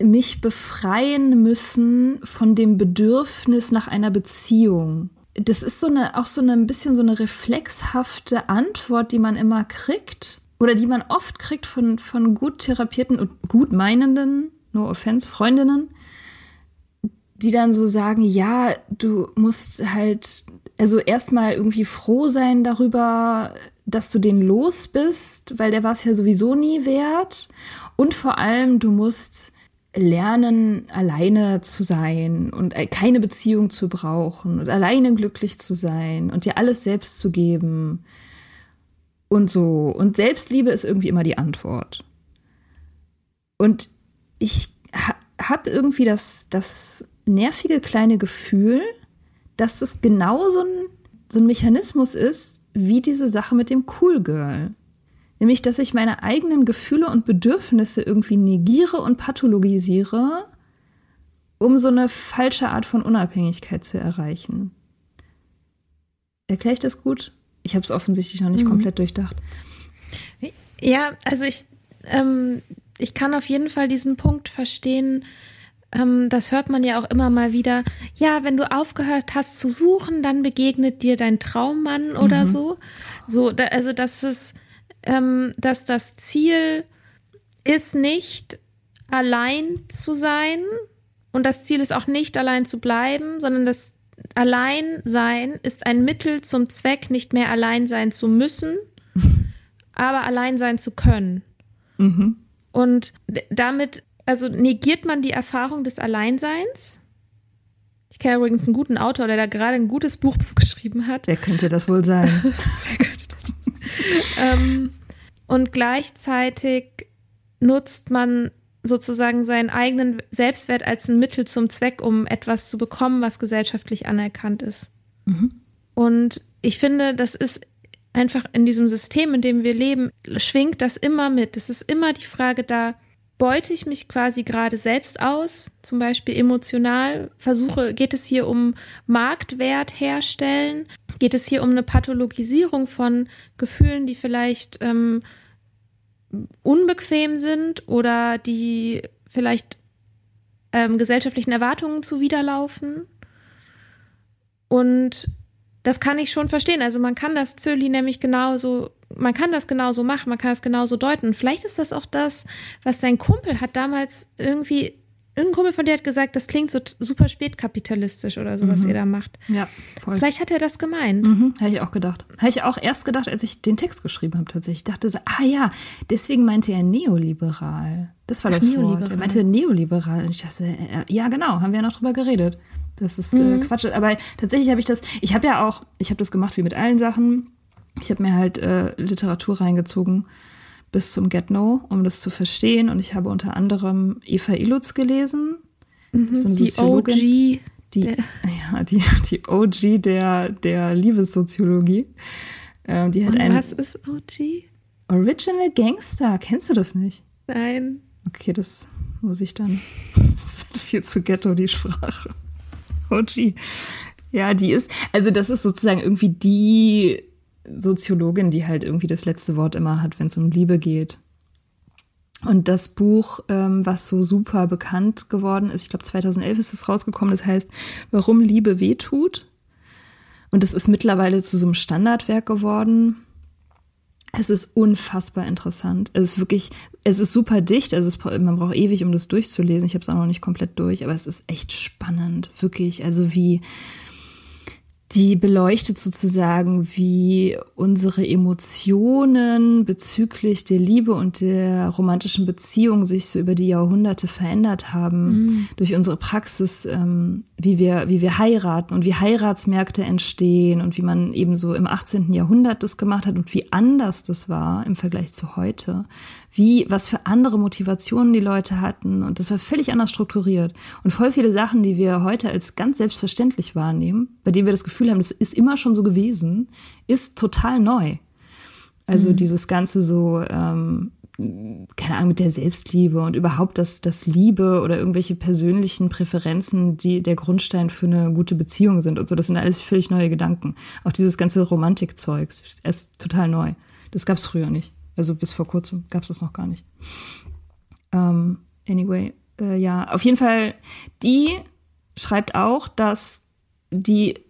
mich befreien müssen von dem Bedürfnis nach einer Beziehung. Das ist so eine, auch so eine, ein bisschen so eine reflexhafte Antwort, die man immer kriegt oder die man oft kriegt von, von gut therapierten und gut meinenden, no offense, Freundinnen, die dann so sagen, ja, du musst halt, also erstmal irgendwie froh sein darüber, dass du den los bist, weil der war es ja sowieso nie wert. Und vor allem, du musst lernen, alleine zu sein und keine Beziehung zu brauchen und alleine glücklich zu sein und dir alles selbst zu geben. und so. Und Selbstliebe ist irgendwie immer die Antwort. Und ich ha habe irgendwie das, das nervige kleine Gefühl, dass das genau so ein, so ein Mechanismus ist, wie diese Sache mit dem Cool Girl. Nämlich, dass ich meine eigenen Gefühle und Bedürfnisse irgendwie negiere und pathologisiere, um so eine falsche Art von Unabhängigkeit zu erreichen. Erkläre ich das gut? Ich habe es offensichtlich noch nicht mhm. komplett durchdacht. Ja, also ich, ähm, ich kann auf jeden Fall diesen Punkt verstehen. Ähm, das hört man ja auch immer mal wieder. Ja, wenn du aufgehört hast zu suchen, dann begegnet dir dein Traummann oder mhm. so. So, da, also das ist, ähm, dass das Ziel ist nicht allein zu sein und das Ziel ist auch nicht allein zu bleiben, sondern das Alleinsein ist ein Mittel zum Zweck, nicht mehr allein sein zu müssen, aber allein sein zu können. Mhm. Und damit, also negiert man die Erfahrung des Alleinseins. Ich kenne übrigens einen guten Autor, der da gerade ein gutes Buch zugeschrieben hat. Wer könnte das wohl sein? ähm, und gleichzeitig nutzt man sozusagen seinen eigenen Selbstwert als ein Mittel zum Zweck, um etwas zu bekommen, was gesellschaftlich anerkannt ist. Mhm. Und ich finde, das ist einfach in diesem System, in dem wir leben, schwingt das immer mit. Es ist immer die Frage da, beute ich mich quasi gerade selbst aus, zum Beispiel emotional, versuche, geht es hier um Marktwert herstellen, geht es hier um eine Pathologisierung von Gefühlen, die vielleicht ähm, unbequem sind oder die vielleicht ähm, gesellschaftlichen Erwartungen zuwiderlaufen. Und das kann ich schon verstehen. Also man kann das Zöli nämlich genauso, man kann das genauso machen, man kann das genauso deuten. Und vielleicht ist das auch das, was sein Kumpel hat damals irgendwie Irgendein Kumpel von dir hat gesagt, das klingt so super spätkapitalistisch oder so, was mhm. ihr da macht. Ja, voll. Vielleicht hat er das gemeint. Mhm, habe ich auch gedacht. Habe ich auch erst gedacht, als ich den Text geschrieben habe, tatsächlich. Ich dachte so, ah ja, deswegen meinte er neoliberal. Das war das Ach, Wort. Er meinte neoliberal. Und ich dachte, äh, ja, genau, haben wir ja noch drüber geredet. Das ist äh, mhm. äh, Quatsch. Aber tatsächlich habe ich das, ich habe ja auch, ich habe das gemacht wie mit allen Sachen. Ich habe mir halt äh, Literatur reingezogen bis zum Get No, um das zu verstehen. Und ich habe unter anderem Eva Illutz gelesen. Mhm, so die OG. Die, ja, die, die OG der, der Liebessoziologie. Äh, die hat Und einen, was ist OG? Original Gangster. Kennst du das nicht? Nein. Okay, das muss ich dann. Das ist viel zu ghetto, die Sprache. OG. Ja, die ist, also das ist sozusagen irgendwie die Soziologin, die halt irgendwie das letzte Wort immer hat, wenn es um Liebe geht. Und das Buch, ähm, was so super bekannt geworden ist, ich glaube 2011 ist es rausgekommen, das heißt, warum Liebe wehtut. Und es ist mittlerweile zu so einem Standardwerk geworden. Es ist unfassbar interessant. Es ist wirklich, es ist super dicht. Also es, man braucht ewig, um das durchzulesen. Ich habe es auch noch nicht komplett durch, aber es ist echt spannend, wirklich. Also wie die beleuchtet sozusagen, wie unsere Emotionen bezüglich der Liebe und der romantischen Beziehung sich so über die Jahrhunderte verändert haben mhm. durch unsere Praxis, ähm, wie wir, wie wir heiraten und wie Heiratsmärkte entstehen und wie man eben so im 18. Jahrhundert das gemacht hat und wie anders das war im Vergleich zu heute wie, was für andere Motivationen die Leute hatten. Und das war völlig anders strukturiert. Und voll viele Sachen, die wir heute als ganz selbstverständlich wahrnehmen, bei denen wir das Gefühl haben, das ist immer schon so gewesen, ist total neu. Also mhm. dieses Ganze so, ähm, keine Ahnung, mit der Selbstliebe und überhaupt das, das Liebe oder irgendwelche persönlichen Präferenzen, die der Grundstein für eine gute Beziehung sind und so. Das sind alles völlig neue Gedanken. Auch dieses ganze Romantikzeug ist total neu. Das gab es früher nicht. Also bis vor kurzem gab es das noch gar nicht. Ähm, anyway, äh, ja, auf jeden Fall, die schreibt auch, dass die äh,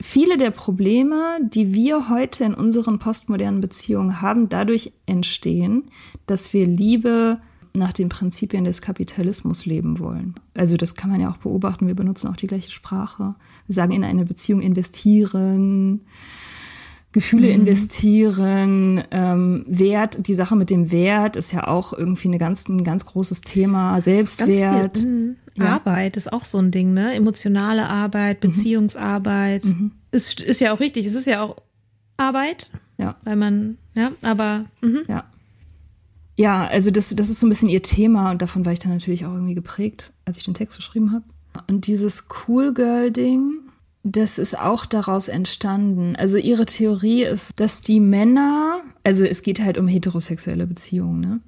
viele der Probleme, die wir heute in unseren postmodernen Beziehungen haben, dadurch entstehen, dass wir Liebe nach den Prinzipien des Kapitalismus leben wollen. Also das kann man ja auch beobachten. Wir benutzen auch die gleiche Sprache. Wir sagen in eine Beziehung investieren, Gefühle mhm. investieren, ähm, Wert, die Sache mit dem Wert ist ja auch irgendwie eine ganz, ein ganz großes Thema. Selbstwert. Ganz viel, mhm. ja. Arbeit ist auch so ein Ding, ne? Emotionale Arbeit, mhm. Beziehungsarbeit. Mhm. Ist, ist ja auch richtig. Es ist ja auch Arbeit, ja. weil man Ja, aber. Mhm. Ja. Ja, also das, das ist so ein bisschen ihr Thema und davon war ich dann natürlich auch irgendwie geprägt, als ich den Text geschrieben habe. Und dieses Cool Girl-Ding, das ist auch daraus entstanden. Also ihre Theorie ist, dass die Männer, also es geht halt um heterosexuelle Beziehungen, ne?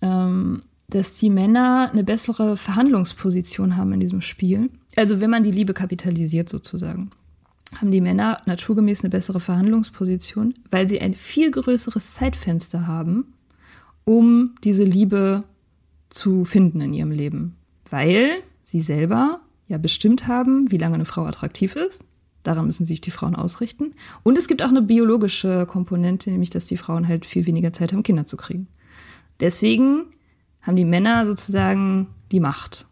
Ähm, dass die Männer eine bessere Verhandlungsposition haben in diesem Spiel. Also wenn man die Liebe kapitalisiert sozusagen, haben die Männer naturgemäß eine bessere Verhandlungsposition, weil sie ein viel größeres Zeitfenster haben, um diese Liebe zu finden in ihrem Leben. Weil sie selber ja bestimmt haben, wie lange eine Frau attraktiv ist. Daran müssen sich die Frauen ausrichten. Und es gibt auch eine biologische Komponente, nämlich dass die Frauen halt viel weniger Zeit haben, Kinder zu kriegen. Deswegen haben die Männer sozusagen die Macht.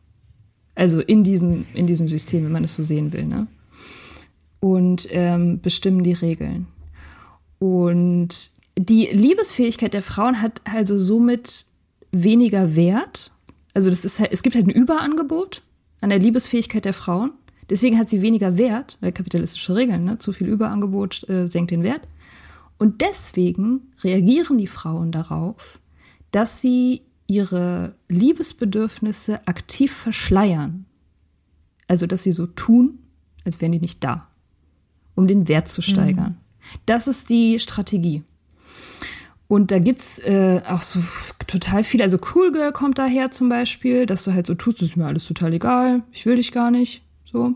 Also in diesem, in diesem System, wenn man es so sehen will. Ne? Und ähm, bestimmen die Regeln. Und die Liebesfähigkeit der Frauen hat also somit weniger Wert. Also das ist halt, es gibt halt ein Überangebot an der Liebesfähigkeit der Frauen. Deswegen hat sie weniger Wert, weil kapitalistische Regeln, ne? zu viel Überangebot äh, senkt den Wert. Und deswegen reagieren die Frauen darauf, dass sie ihre Liebesbedürfnisse aktiv verschleiern. Also, dass sie so tun, als wären die nicht da, um den Wert zu steigern. Mhm. Das ist die Strategie. Und da gibt's äh, auch so total viel. Also Cool Girl kommt daher zum Beispiel, dass du halt so tust, ist mir alles total egal, ich will dich gar nicht. So.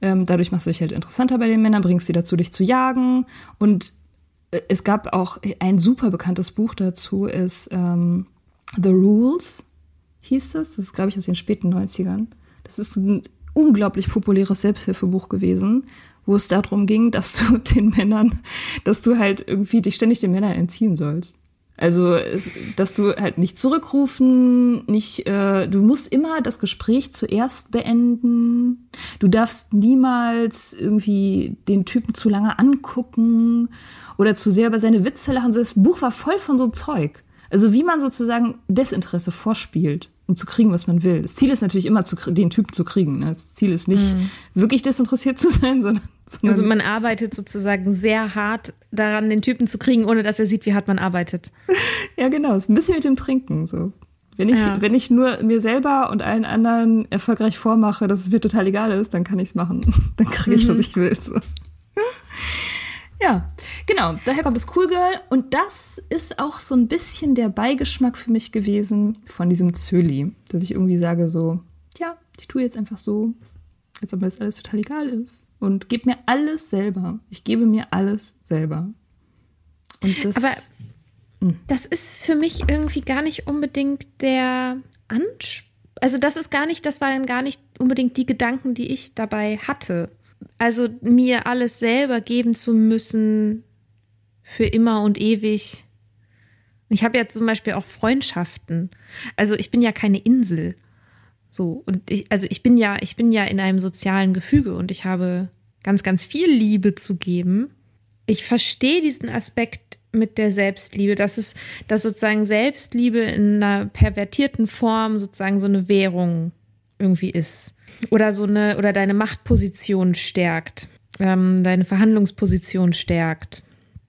Ähm, dadurch machst du dich halt interessanter bei den Männern, bringst sie dazu, dich zu jagen. Und äh, es gab auch ein super bekanntes Buch dazu, ist ähm, The Rules, hieß das. Das ist, glaube ich, aus den späten 90ern. Das ist ein unglaublich populäres Selbsthilfebuch gewesen, wo es darum ging, dass du den Männern, dass du halt irgendwie dich ständig den Männern entziehen sollst. Also, dass du halt nicht zurückrufen, nicht, äh, du musst immer das Gespräch zuerst beenden. Du darfst niemals irgendwie den Typen zu lange angucken oder zu sehr über seine Witze lachen. Das Buch war voll von so Zeug. Also, wie man sozusagen Desinteresse vorspielt um zu kriegen, was man will. Das Ziel ist natürlich immer, zu, den Typen zu kriegen. Ne? Das Ziel ist nicht, mhm. wirklich desinteressiert zu sein, sondern, sondern. Also man arbeitet sozusagen sehr hart daran, den Typen zu kriegen, ohne dass er sieht, wie hart man arbeitet. ja, genau. Ist ein bisschen mit dem Trinken so. Wenn ich, ja. wenn ich nur mir selber und allen anderen erfolgreich vormache, dass es mir total egal ist, dann kann ich es machen. Dann kriege ich, mhm. was ich will. So. Ja, genau. Daher kommt das Cool Girl. Und das ist auch so ein bisschen der Beigeschmack für mich gewesen von diesem Zöli. Dass ich irgendwie sage so, ja, ich tue jetzt einfach so, als ob mir das alles total egal ist. Und gebe mir alles selber. Ich gebe mir alles selber. Und das. Aber hm. das ist für mich irgendwie gar nicht unbedingt der Anspruch. Also das ist gar nicht, das waren gar nicht unbedingt die Gedanken, die ich dabei hatte also mir alles selber geben zu müssen für immer und ewig. Ich habe ja zum Beispiel auch Freundschaften. Also ich bin ja keine Insel. So, und ich, also ich bin ja, ich bin ja in einem sozialen Gefüge und ich habe ganz, ganz viel Liebe zu geben. Ich verstehe diesen Aspekt mit der Selbstliebe, dass es, dass sozusagen Selbstliebe in einer pervertierten Form sozusagen so eine Währung irgendwie ist oder so eine oder deine Machtposition stärkt, ähm, deine Verhandlungsposition stärkt.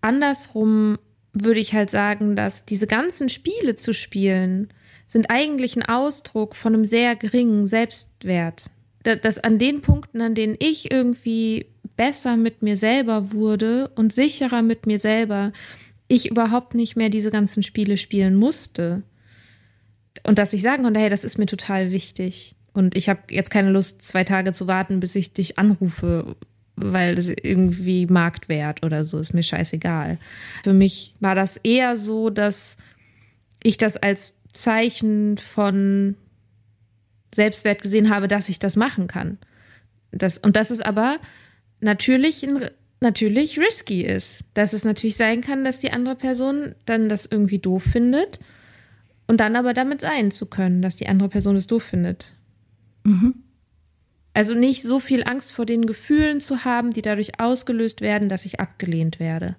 Andersrum würde ich halt sagen, dass diese ganzen Spiele zu spielen, sind eigentlich ein Ausdruck von einem sehr geringen Selbstwert. Dass an den Punkten, an denen ich irgendwie besser mit mir selber wurde und sicherer mit mir selber, ich überhaupt nicht mehr diese ganzen Spiele spielen musste. Und dass ich sagen konnte, hey, das ist mir total wichtig. Und ich habe jetzt keine Lust, zwei Tage zu warten, bis ich dich anrufe, weil das irgendwie Marktwert oder so ist mir scheißegal. Für mich war das eher so, dass ich das als Zeichen von Selbstwert gesehen habe, dass ich das machen kann. Das, und dass es aber natürlich, natürlich risky ist. Dass es natürlich sein kann, dass die andere Person dann das irgendwie doof findet und dann aber damit sein zu können, dass die andere Person es doof findet. Mhm. Also nicht so viel Angst vor den Gefühlen zu haben, die dadurch ausgelöst werden, dass ich abgelehnt werde.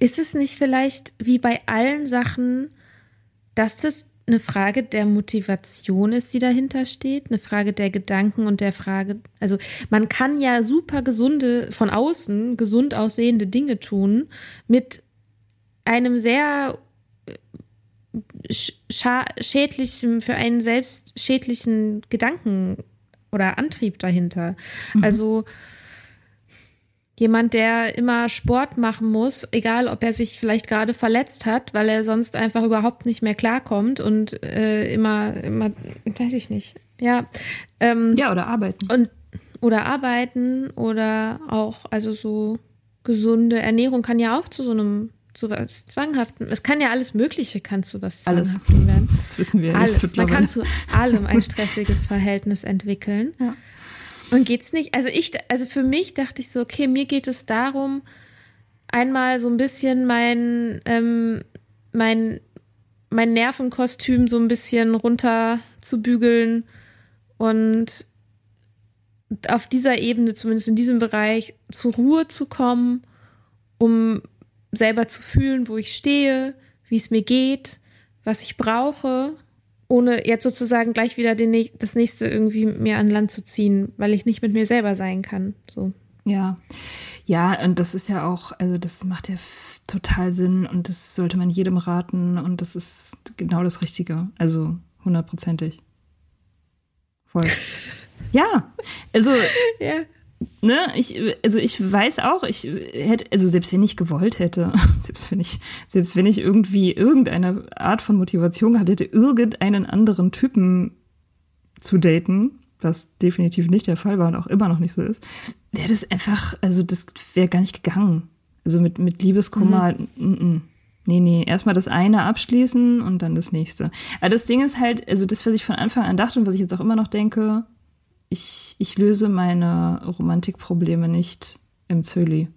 Ist es nicht vielleicht wie bei allen Sachen, dass das eine Frage der Motivation ist, die dahinter steht, eine Frage der Gedanken und der Frage, also man kann ja super gesunde, von außen gesund aussehende Dinge tun mit einem sehr schädlichen, für einen selbst schädlichen Gedanken oder Antrieb dahinter. Mhm. Also jemand, der immer Sport machen muss, egal ob er sich vielleicht gerade verletzt hat, weil er sonst einfach überhaupt nicht mehr klarkommt und äh, immer, immer, weiß ich nicht. Ja. Ähm, ja, oder arbeiten. Und, oder arbeiten oder auch, also so gesunde Ernährung kann ja auch zu so einem zu was Zwanghaften. Es kann ja alles Mögliche, kann zu was Zwanghaften alles. werden. Das wissen wir. Alles. Man kann zu allem ein stressiges Verhältnis entwickeln. Ja. Und geht's nicht? Also ich, also für mich dachte ich so, okay, mir geht es darum, einmal so ein bisschen mein, ähm, mein, mein Nervenkostüm so ein bisschen runter zu bügeln und auf dieser Ebene, zumindest in diesem Bereich, zur Ruhe zu kommen, um selber zu fühlen, wo ich stehe, wie es mir geht, was ich brauche, ohne jetzt sozusagen gleich wieder den, das nächste irgendwie mir an Land zu ziehen, weil ich nicht mit mir selber sein kann. So. Ja. Ja, und das ist ja auch, also das macht ja total Sinn und das sollte man jedem raten und das ist genau das Richtige. Also hundertprozentig. Voll. ja, also ja ne, ich, also ich weiß auch, ich hätte, also selbst wenn ich gewollt hätte, selbst wenn ich, selbst wenn ich irgendwie irgendeine Art von Motivation gehabt hätte, irgendeinen anderen Typen zu daten, was definitiv nicht der Fall war und auch immer noch nicht so ist, wäre das einfach, also das wäre gar nicht gegangen. Also mit, mit Liebeskummer, mhm. n -n. Nee, nee, erstmal das eine abschließen und dann das nächste. Aber das Ding ist halt, also das, was ich von Anfang an dachte und was ich jetzt auch immer noch denke, ich, ich löse meine Romantikprobleme nicht im Zöli.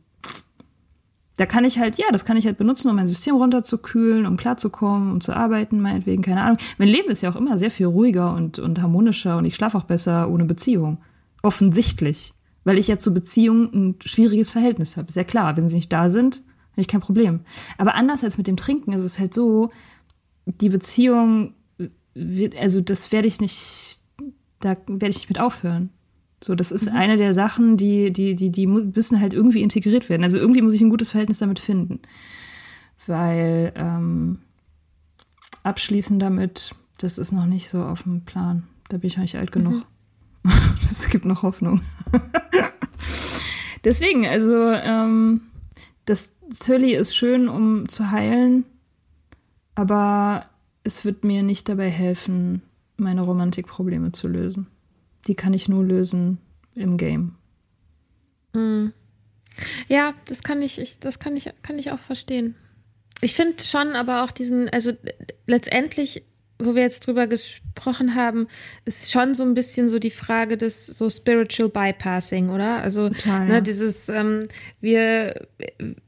Da kann ich halt, ja, das kann ich halt benutzen, um mein System runterzukühlen, um klarzukommen, um zu arbeiten, meinetwegen, keine Ahnung. Mein Leben ist ja auch immer sehr viel ruhiger und, und harmonischer und ich schlafe auch besser ohne Beziehung. Offensichtlich. Weil ich ja zur Beziehung ein schwieriges Verhältnis habe. Ist ja klar, wenn sie nicht da sind, habe ich kein Problem. Aber anders als mit dem Trinken ist es halt so, die Beziehung wird, also das werde ich nicht da werde ich nicht mit aufhören. So, das ist mhm. eine der Sachen, die, die, die, die müssen halt irgendwie integriert werden. Also irgendwie muss ich ein gutes Verhältnis damit finden. Weil ähm, abschließen damit, das ist noch nicht so auf dem Plan. Da bin ich noch nicht alt genug. Mhm. Es gibt noch Hoffnung. Deswegen, also ähm, das Zölli ist schön, um zu heilen, aber es wird mir nicht dabei helfen, meine Romantikprobleme zu lösen. Die kann ich nur lösen im Game. Mhm. Ja, das kann ich, ich, das kann ich, kann ich auch verstehen. Ich finde schon aber auch diesen, also letztendlich, wo wir jetzt drüber gesprochen haben, ist schon so ein bisschen so die Frage des so Spiritual Bypassing, oder? Also Total, ne, ja. dieses, ähm, wir,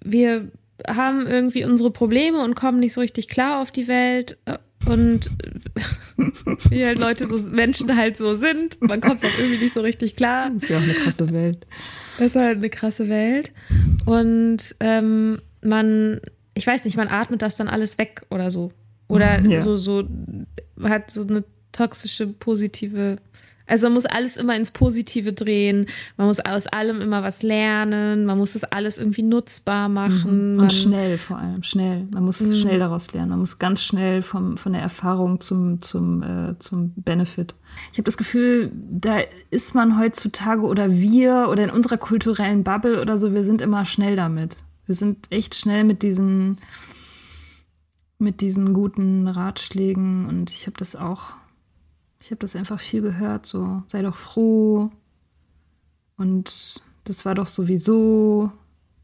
wir haben irgendwie unsere Probleme und kommen nicht so richtig klar auf die Welt äh, und wie halt Leute so, Menschen halt so sind. Man kommt auch irgendwie nicht so richtig klar. Das ist ja auch eine krasse Welt. Das ist halt eine krasse Welt. Und ähm, man, ich weiß nicht, man atmet das dann alles weg oder so. Oder ja. so, so, hat so eine toxische, positive also man muss alles immer ins Positive drehen, man muss aus allem immer was lernen, man muss das alles irgendwie nutzbar machen. Mhm. Und schnell vor allem, schnell. Man muss mhm. schnell daraus lernen. Man muss ganz schnell vom, von der Erfahrung zum, zum, äh, zum Benefit. Ich habe das Gefühl, da ist man heutzutage oder wir oder in unserer kulturellen Bubble oder so, wir sind immer schnell damit. Wir sind echt schnell mit diesen mit diesen guten Ratschlägen und ich habe das auch ich habe das einfach viel gehört, so sei doch froh und das war doch sowieso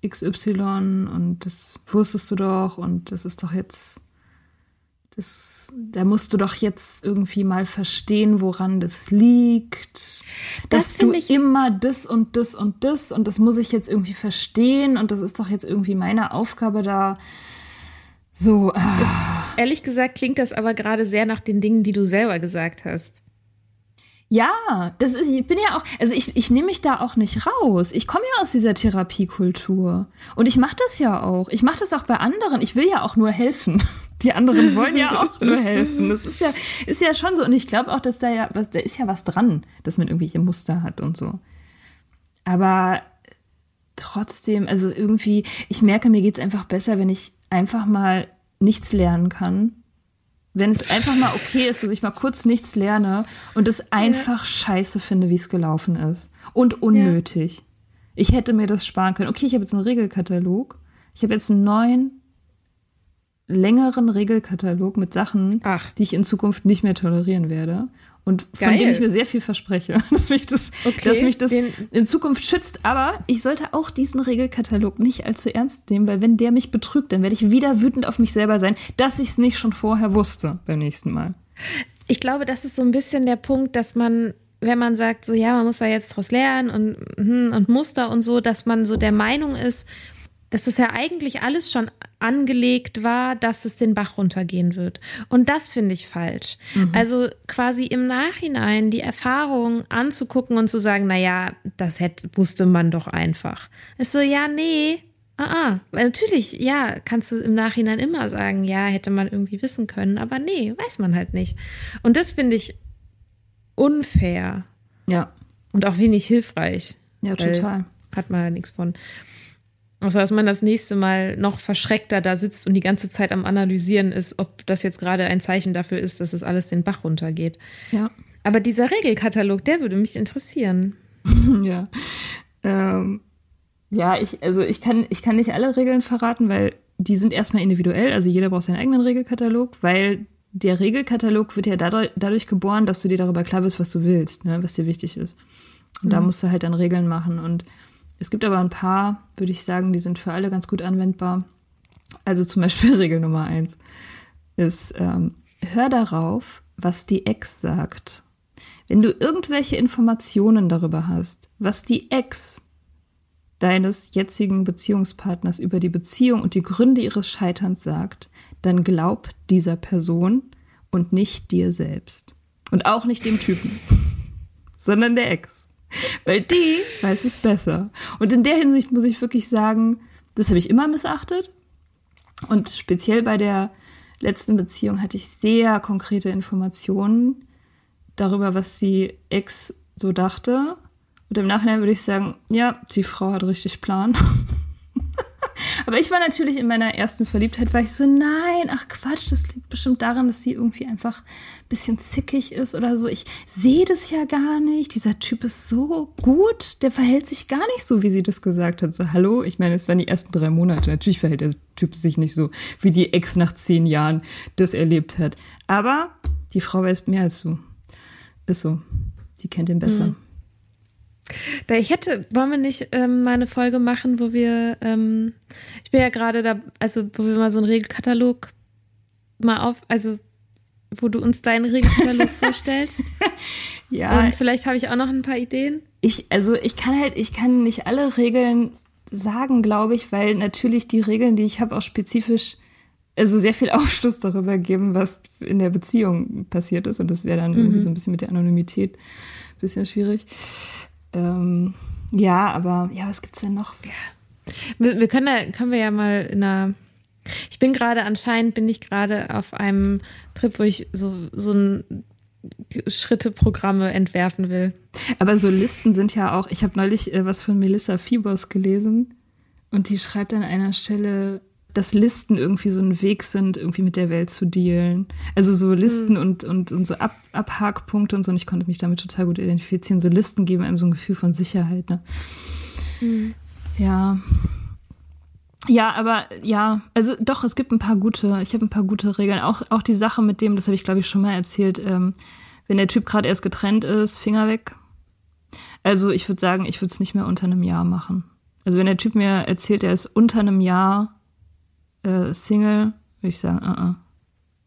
XY und das wusstest du doch und das ist doch jetzt, das, da musst du doch jetzt irgendwie mal verstehen, woran das liegt. Das dass du immer das und das und das und das muss ich jetzt irgendwie verstehen und das ist doch jetzt irgendwie meine Aufgabe da. So. Ah. Ehrlich gesagt klingt das aber gerade sehr nach den Dingen, die du selber gesagt hast. Ja, das ist, ich bin ja auch, also ich, ich nehme mich da auch nicht raus. Ich komme ja aus dieser Therapiekultur. Und ich mache das ja auch. Ich mache das auch bei anderen. Ich will ja auch nur helfen. Die anderen wollen ja auch nur helfen. Das ist ja, ist ja schon so. Und ich glaube auch, dass da ja, da ist ja was dran, dass man irgendwelche Muster hat und so. Aber trotzdem, also irgendwie, ich merke, mir geht's einfach besser, wenn ich einfach mal nichts lernen kann. Wenn es einfach mal okay ist, dass ich mal kurz nichts lerne und es einfach ja. scheiße finde, wie es gelaufen ist. Und unnötig. Ja. Ich hätte mir das sparen können. Okay, ich habe jetzt einen Regelkatalog. Ich habe jetzt einen neuen, längeren Regelkatalog mit Sachen, Ach. die ich in Zukunft nicht mehr tolerieren werde und von Geil. denen ich mir sehr viel verspreche, dass mich das, okay, dass mich das in Zukunft schützt. Aber ich sollte auch diesen Regelkatalog nicht allzu ernst nehmen, weil wenn der mich betrügt, dann werde ich wieder wütend auf mich selber sein, dass ich es nicht schon vorher wusste beim nächsten Mal. Ich glaube, das ist so ein bisschen der Punkt, dass man wenn man sagt, so ja, man muss da jetzt draus lernen und, hm, und Muster und so, dass man so der Meinung ist, dass es ja eigentlich alles schon angelegt war, dass es den Bach runtergehen wird. Und das finde ich falsch. Mhm. Also quasi im Nachhinein die Erfahrung anzugucken und zu sagen, na ja, das hätte, wusste man doch einfach. Ist so, ja, nee, ah, ah. Natürlich, ja, kannst du im Nachhinein immer sagen, ja, hätte man irgendwie wissen können, aber nee, weiß man halt nicht. Und das finde ich unfair. Ja. Und auch wenig hilfreich. Ja, total. Hat man ja nichts von. Außer dass man das nächste Mal noch verschreckter da sitzt und die ganze Zeit am Analysieren ist, ob das jetzt gerade ein Zeichen dafür ist, dass es alles den Bach runtergeht. Ja. Aber dieser Regelkatalog, der würde mich interessieren. ja. Ähm, ja, ich, also ich kann, ich kann nicht alle Regeln verraten, weil die sind erstmal individuell. Also jeder braucht seinen eigenen Regelkatalog, weil der Regelkatalog wird ja dadurch, dadurch geboren, dass du dir darüber klar bist, was du willst, ne, was dir wichtig ist. Und mhm. da musst du halt dann Regeln machen. Und es gibt aber ein paar, würde ich sagen, die sind für alle ganz gut anwendbar. Also zum Beispiel Regel Nummer eins ist, ähm, hör darauf, was die Ex sagt. Wenn du irgendwelche Informationen darüber hast, was die Ex deines jetzigen Beziehungspartners über die Beziehung und die Gründe ihres Scheiterns sagt, dann glaub dieser Person und nicht dir selbst. Und auch nicht dem Typen, sondern der Ex. Weil die weiß es besser. Und in der Hinsicht muss ich wirklich sagen, das habe ich immer missachtet. Und speziell bei der letzten Beziehung hatte ich sehr konkrete Informationen darüber, was die Ex so dachte. Und im Nachhinein würde ich sagen, ja, die Frau hat richtig Plan. Aber ich war natürlich in meiner ersten Verliebtheit, war ich so, nein, ach Quatsch, das liegt bestimmt daran, dass sie irgendwie einfach ein bisschen zickig ist oder so. Ich sehe das ja gar nicht. Dieser Typ ist so gut, der verhält sich gar nicht so, wie sie das gesagt hat. So, hallo, ich meine, es waren die ersten drei Monate. Natürlich verhält der Typ sich nicht so, wie die Ex nach zehn Jahren das erlebt hat. Aber die Frau weiß mehr als du. Ist so. Die kennt ihn besser. Mhm. Da ich hätte, wollen wir nicht ähm, mal eine Folge machen, wo wir, ähm, ich bin ja gerade da, also wo wir mal so einen Regelkatalog mal auf, also wo du uns deinen Regelkatalog vorstellst. Ja. Und vielleicht habe ich auch noch ein paar Ideen. Ich, also ich kann halt, ich kann nicht alle Regeln sagen, glaube ich, weil natürlich die Regeln, die ich habe, auch spezifisch also sehr viel Aufschluss darüber geben, was in der Beziehung passiert ist. Und das wäre dann mhm. irgendwie so ein bisschen mit der Anonymität ein bisschen schwierig. Ähm, ja, aber ja, was gibt's denn noch? Ja. Wir, wir, können, ja, können wir ja mal in einer. Ich bin gerade anscheinend bin ich gerade auf einem Trip, wo ich so so ein Schritteprogramme entwerfen will. Aber so Listen sind ja auch. Ich habe neulich äh, was von Melissa Fibos gelesen und die schreibt an einer Stelle dass Listen irgendwie so ein Weg sind, irgendwie mit der Welt zu dealen. Also so Listen mhm. und, und, und so Ab Abhakpunkte und so. Und ich konnte mich damit total gut identifizieren. So Listen geben einem so ein Gefühl von Sicherheit. Ne? Mhm. Ja. Ja, aber ja, also doch, es gibt ein paar gute, ich habe ein paar gute Regeln. Auch, auch die Sache mit dem, das habe ich glaube ich schon mal erzählt, ähm, wenn der Typ gerade erst getrennt ist, Finger weg. Also ich würde sagen, ich würde es nicht mehr unter einem Jahr machen. Also wenn der Typ mir erzählt, er ist unter einem Jahr äh, Single, würde ich sagen, uh -uh.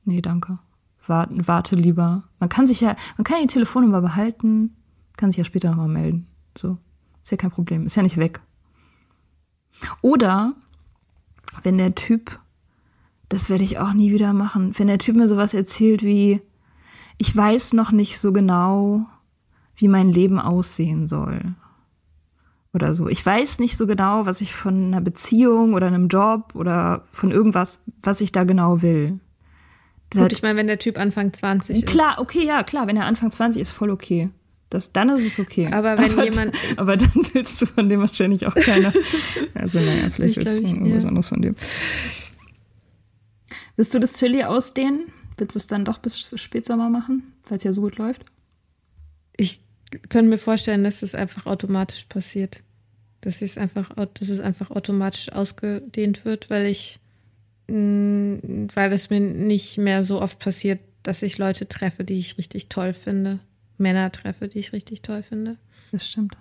nee, danke. Warte, warte lieber. Man kann sich ja, man kann die Telefonnummer behalten, kann sich ja später nochmal melden. So. Ist ja kein Problem. Ist ja nicht weg. Oder wenn der Typ, das werde ich auch nie wieder machen, wenn der Typ mir sowas erzählt wie, ich weiß noch nicht so genau, wie mein Leben aussehen soll oder so. Ich weiß nicht so genau, was ich von einer Beziehung oder einem Job oder von irgendwas, was ich da genau will. Gut, ich meine, wenn der Typ Anfang 20 ist. Klar, okay, ja, klar, wenn er Anfang 20 ist, voll okay. Das, dann ist es okay. Aber wenn aber jemand. Dann, aber dann willst du von dem wahrscheinlich auch keiner. Also, naja, vielleicht willst du irgendwas ja. anderes von dem. Willst du das Chili ausdehnen? Willst du es dann doch bis Spätsommer machen, weil es ja so gut läuft? Ich könnte mir vorstellen, dass das einfach automatisch passiert. Dass es einfach, dass es einfach automatisch ausgedehnt wird, weil ich, mm, weil es mir nicht mehr so oft passiert, dass ich Leute treffe, die ich richtig toll finde. Männer treffe, die ich richtig toll finde. Das stimmt.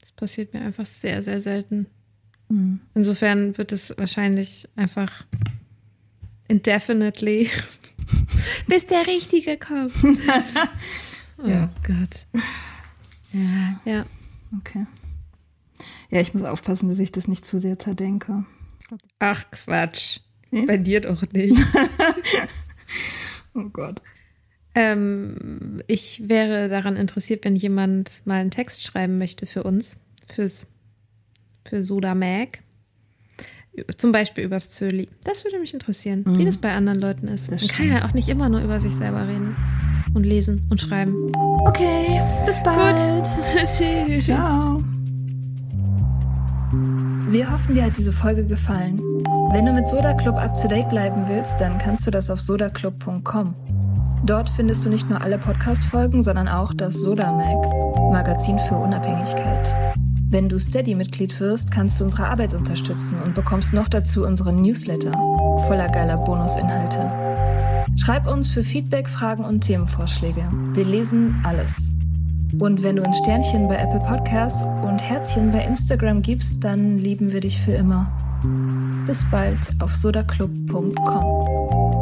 Das passiert mir einfach sehr, sehr selten. Mhm. Insofern wird es wahrscheinlich einfach indefinitely, bis der Richtige kommt. ja. Gott. Ja. Ja. Okay. Ja, ich muss aufpassen, dass ich das nicht zu sehr zerdenke. Ach Quatsch. Hm? Bei dir doch nicht. oh Gott. Ähm, ich wäre daran interessiert, wenn jemand mal einen Text schreiben möchte für uns, fürs, für Soda Mag. Zum Beispiel übers Zöli. Das würde mich interessieren, mhm. wie das bei anderen Leuten ist. Das Man kann ja auch nicht immer nur über sich selber reden und lesen und schreiben. Okay, bis bald. Tschüss. Ciao. Wir hoffen, dir hat diese Folge gefallen. Wenn du mit Soda Club up to date bleiben willst, dann kannst du das auf sodaclub.com. Dort findest du nicht nur alle Podcast-Folgen, sondern auch das Soda Mag, Magazin für Unabhängigkeit. Wenn du Steady-Mitglied wirst, kannst du unsere Arbeit unterstützen und bekommst noch dazu unseren Newsletter voller geiler Bonusinhalte. Schreib uns für Feedback, Fragen und Themenvorschläge. Wir lesen alles. Und wenn du ein Sternchen bei Apple Podcasts und Herzchen bei Instagram gibst, dann lieben wir dich für immer. Bis bald auf sodaclub.com.